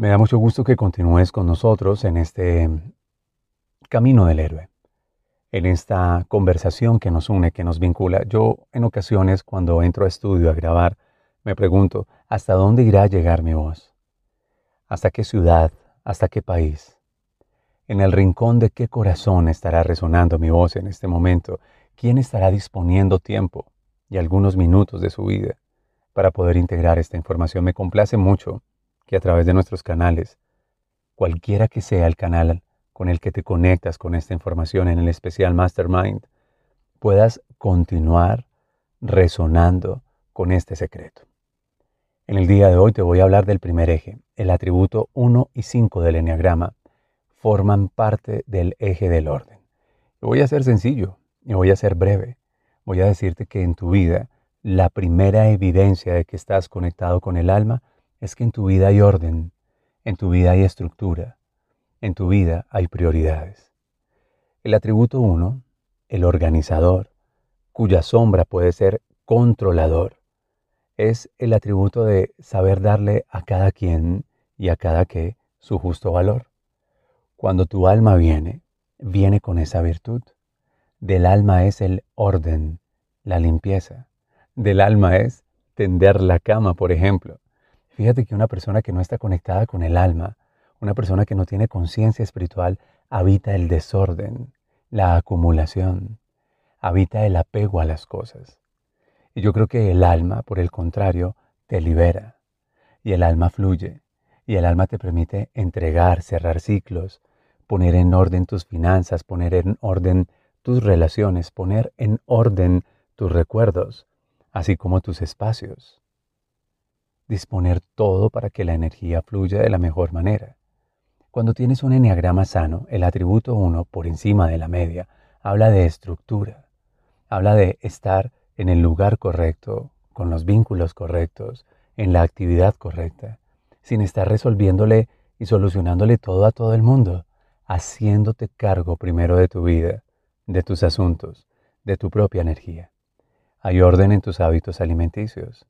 Me da mucho gusto que continúes con nosotros en este camino del héroe, en esta conversación que nos une, que nos vincula. Yo en ocasiones cuando entro a estudio a grabar, me pregunto, ¿hasta dónde irá a llegar mi voz? ¿Hasta qué ciudad? ¿Hasta qué país? ¿En el rincón de qué corazón estará resonando mi voz en este momento? ¿Quién estará disponiendo tiempo y algunos minutos de su vida para poder integrar esta información? Me complace mucho que a través de nuestros canales, cualquiera que sea el canal con el que te conectas con esta información en el especial Mastermind, puedas continuar resonando con este secreto. En el día de hoy te voy a hablar del primer eje. El atributo 1 y 5 del Enneagrama forman parte del eje del orden. voy a ser sencillo y voy a ser breve. Voy a decirte que en tu vida la primera evidencia de que estás conectado con el alma es que en tu vida hay orden, en tu vida hay estructura, en tu vida hay prioridades. El atributo 1, el organizador, cuya sombra puede ser controlador, es el atributo de saber darle a cada quien y a cada que su justo valor. Cuando tu alma viene, viene con esa virtud. Del alma es el orden, la limpieza. Del alma es tender la cama, por ejemplo. Fíjate que una persona que no está conectada con el alma, una persona que no tiene conciencia espiritual, habita el desorden, la acumulación, habita el apego a las cosas. Y yo creo que el alma, por el contrario, te libera. Y el alma fluye. Y el alma te permite entregar, cerrar ciclos, poner en orden tus finanzas, poner en orden tus relaciones, poner en orden tus recuerdos, así como tus espacios disponer todo para que la energía fluya de la mejor manera. Cuando tienes un enneagrama sano, el atributo 1 por encima de la media habla de estructura, habla de estar en el lugar correcto, con los vínculos correctos, en la actividad correcta, sin estar resolviéndole y solucionándole todo a todo el mundo, haciéndote cargo primero de tu vida, de tus asuntos, de tu propia energía. Hay orden en tus hábitos alimenticios,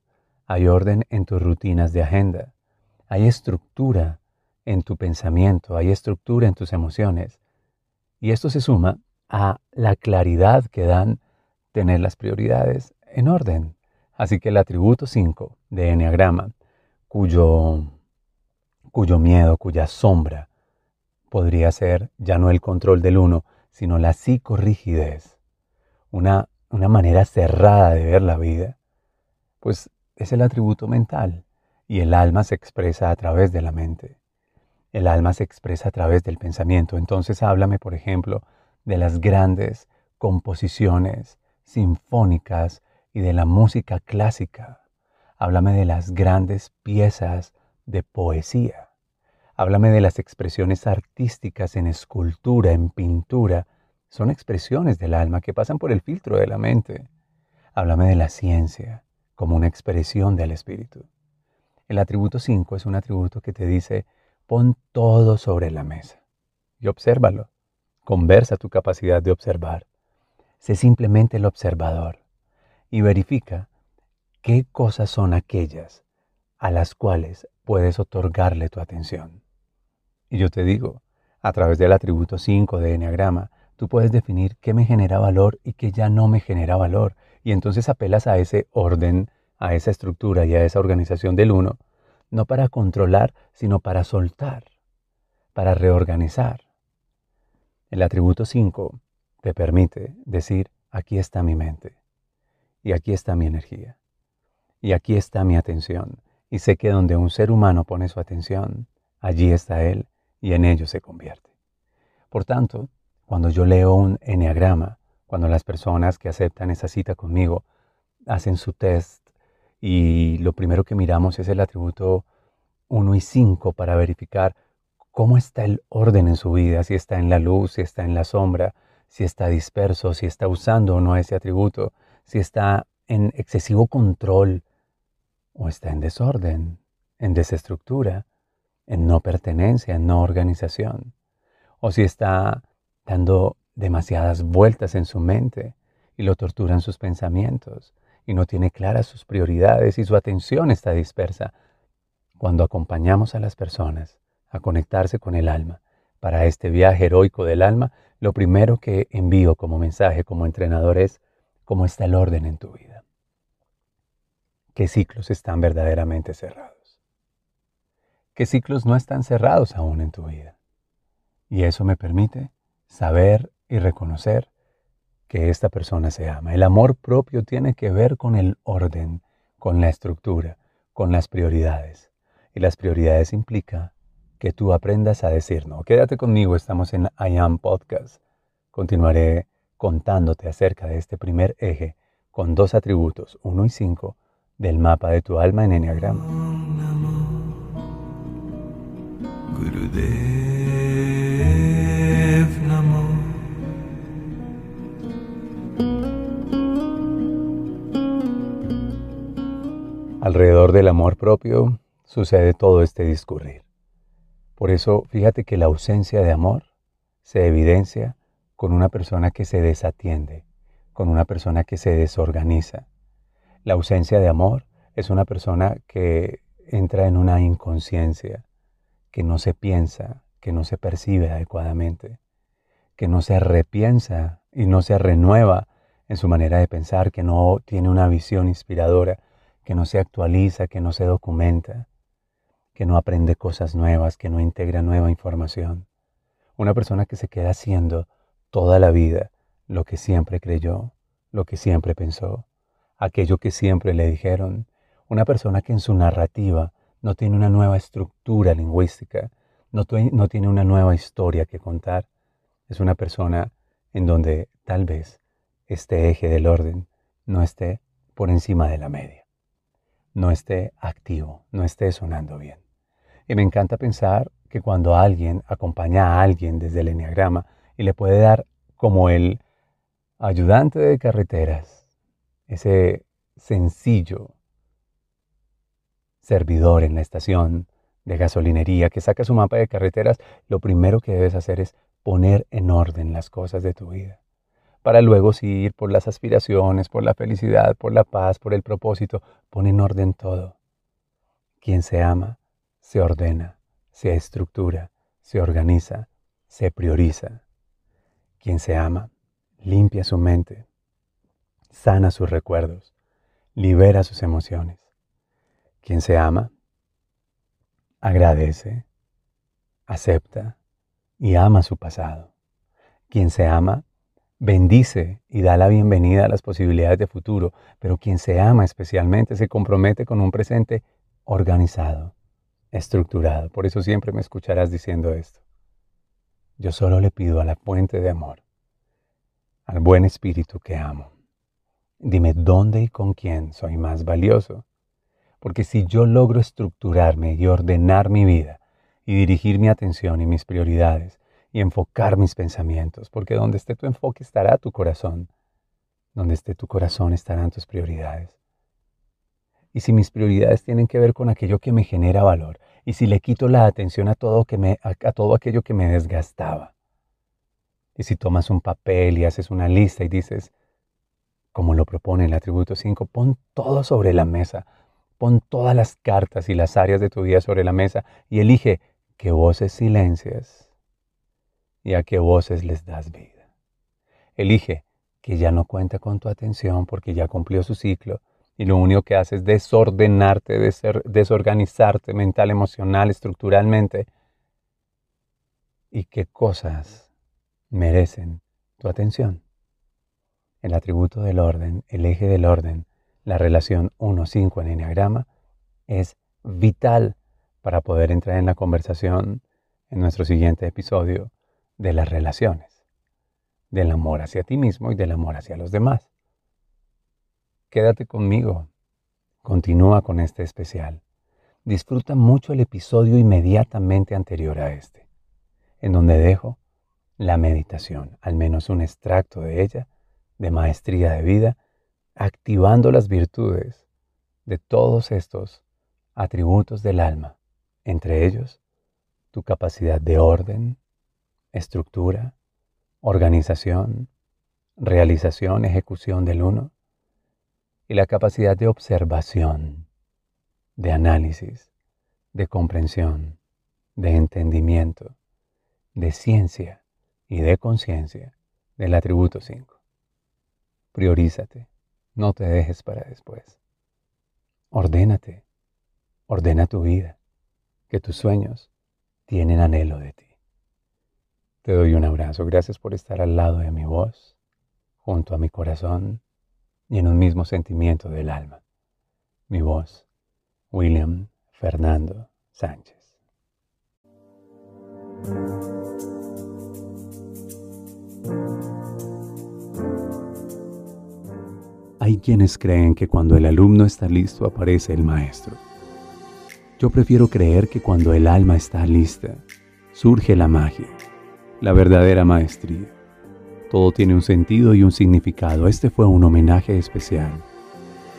hay orden en tus rutinas de agenda, hay estructura en tu pensamiento, hay estructura en tus emociones. Y esto se suma a la claridad que dan tener las prioridades en orden. Así que el atributo 5 de Enneagrama, cuyo, cuyo miedo, cuya sombra, podría ser ya no el control del uno, sino la psicorrigidez, una, una manera cerrada de ver la vida, pues es el atributo mental y el alma se expresa a través de la mente. El alma se expresa a través del pensamiento. Entonces háblame, por ejemplo, de las grandes composiciones sinfónicas y de la música clásica. Háblame de las grandes piezas de poesía. Háblame de las expresiones artísticas en escultura, en pintura. Son expresiones del alma que pasan por el filtro de la mente. Háblame de la ciencia, como una expresión del espíritu. El atributo 5 es un atributo que te dice, pon todo sobre la mesa y obsérvalo. Conversa tu capacidad de observar. Sé simplemente el observador y verifica qué cosas son aquellas a las cuales puedes otorgarle tu atención. Y yo te digo, a través del atributo 5 de Enneagrama, tú puedes definir qué me genera valor y qué ya no me genera valor y entonces apelas a ese orden, a esa estructura y a esa organización del uno, no para controlar, sino para soltar, para reorganizar. El atributo 5 te permite decir, aquí está mi mente, y aquí está mi energía, y aquí está mi atención, y sé que donde un ser humano pone su atención, allí está Él y en ellos se convierte. Por tanto, cuando yo leo un enneagrama, cuando las personas que aceptan esa cita conmigo hacen su test y lo primero que miramos es el atributo 1 y 5 para verificar cómo está el orden en su vida, si está en la luz, si está en la sombra, si está disperso, si está usando o no ese atributo, si está en excesivo control o está en desorden, en desestructura, en no pertenencia, en no organización, o si está dando demasiadas vueltas en su mente y lo torturan sus pensamientos y no tiene claras sus prioridades y su atención está dispersa. Cuando acompañamos a las personas a conectarse con el alma para este viaje heroico del alma, lo primero que envío como mensaje como entrenador es cómo está el orden en tu vida. ¿Qué ciclos están verdaderamente cerrados? ¿Qué ciclos no están cerrados aún en tu vida? Y eso me permite saber y reconocer que esta persona se ama. El amor propio tiene que ver con el orden, con la estructura, con las prioridades. Y las prioridades implica que tú aprendas a decir no. Quédate conmigo, estamos en I Am Podcast. Continuaré contándote acerca de este primer eje con dos atributos, 1 y 5, del mapa de tu alma en Enneagrama. Alrededor del amor propio sucede todo este discurrir. Por eso, fíjate que la ausencia de amor se evidencia con una persona que se desatiende, con una persona que se desorganiza. La ausencia de amor es una persona que entra en una inconsciencia, que no se piensa, que no se percibe adecuadamente, que no se repiensa y no se renueva en su manera de pensar, que no tiene una visión inspiradora, que no se actualiza, que no se documenta, que no aprende cosas nuevas, que no integra nueva información. Una persona que se queda haciendo toda la vida lo que siempre creyó, lo que siempre pensó, aquello que siempre le dijeron. Una persona que en su narrativa no tiene una nueva estructura lingüística, no, no tiene una nueva historia que contar. Es una persona en donde tal vez este eje del orden no esté por encima de la media, no esté activo, no esté sonando bien. Y me encanta pensar que cuando alguien acompaña a alguien desde el enneagrama y le puede dar como el ayudante de carreteras, ese sencillo servidor en la estación de gasolinería que saca su mapa de carreteras, lo primero que debes hacer es poner en orden las cosas de tu vida, para luego seguir por las aspiraciones, por la felicidad, por la paz, por el propósito, pon en orden todo. Quien se ama se ordena, se estructura, se organiza, se prioriza. Quien se ama, limpia su mente, sana sus recuerdos, libera sus emociones. Quien se ama, agradece, acepta y ama su pasado. Quien se ama, bendice y da la bienvenida a las posibilidades de futuro, pero quien se ama especialmente se compromete con un presente organizado, estructurado. Por eso siempre me escucharás diciendo esto. Yo solo le pido a la fuente de amor, al buen espíritu que amo. Dime dónde y con quién soy más valioso. Porque si yo logro estructurarme y ordenar mi vida y dirigir mi atención y mis prioridades y enfocar mis pensamientos, porque donde esté tu enfoque estará tu corazón, donde esté tu corazón estarán tus prioridades y si mis prioridades tienen que ver con aquello que me genera valor, y si le quito la atención a todo, que a, todo aquello que me desgastaba. Y si tomas un papel y haces una lista y dices, como lo propone el atributo 5, pon todo sobre la mesa, pon todas las cartas y las áreas de tu vida sobre la mesa y elige qué voces silencias y a qué voces les das vida. Elige que ya no cuenta con tu atención porque ya cumplió su ciclo y lo único que hace es desordenarte, desorganizarte mental, emocional, estructuralmente. ¿Y qué cosas merecen tu atención? El atributo del orden, el eje del orden, la relación 1-5 en Enneagrama es vital para poder entrar en la conversación en nuestro siguiente episodio de las relaciones, del amor hacia ti mismo y del amor hacia los demás. Quédate conmigo, continúa con este especial. Disfruta mucho el episodio inmediatamente anterior a este, en donde dejo la meditación, al menos un extracto de ella, de maestría de vida, activando las virtudes de todos estos atributos del alma, entre ellos tu capacidad de orden, estructura, organización, realización, ejecución del uno, y la capacidad de observación, de análisis, de comprensión, de entendimiento, de ciencia y de conciencia del atributo 5. Priorízate, no te dejes para después. Ordénate, ordena tu vida, que tus sueños tienen anhelo de ti. Te doy un abrazo, gracias por estar al lado de mi voz, junto a mi corazón y en un mismo sentimiento del alma. Mi voz, William Fernando Sánchez. Hay quienes creen que cuando el alumno está listo aparece el maestro. Yo prefiero creer que cuando el alma está lista, surge la magia, la verdadera maestría. Todo tiene un sentido y un significado. Este fue un homenaje especial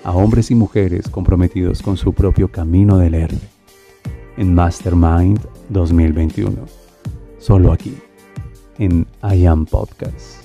a hombres y mujeres comprometidos con su propio camino del héroe. En Mastermind 2021. Solo aquí, en I Am Podcast.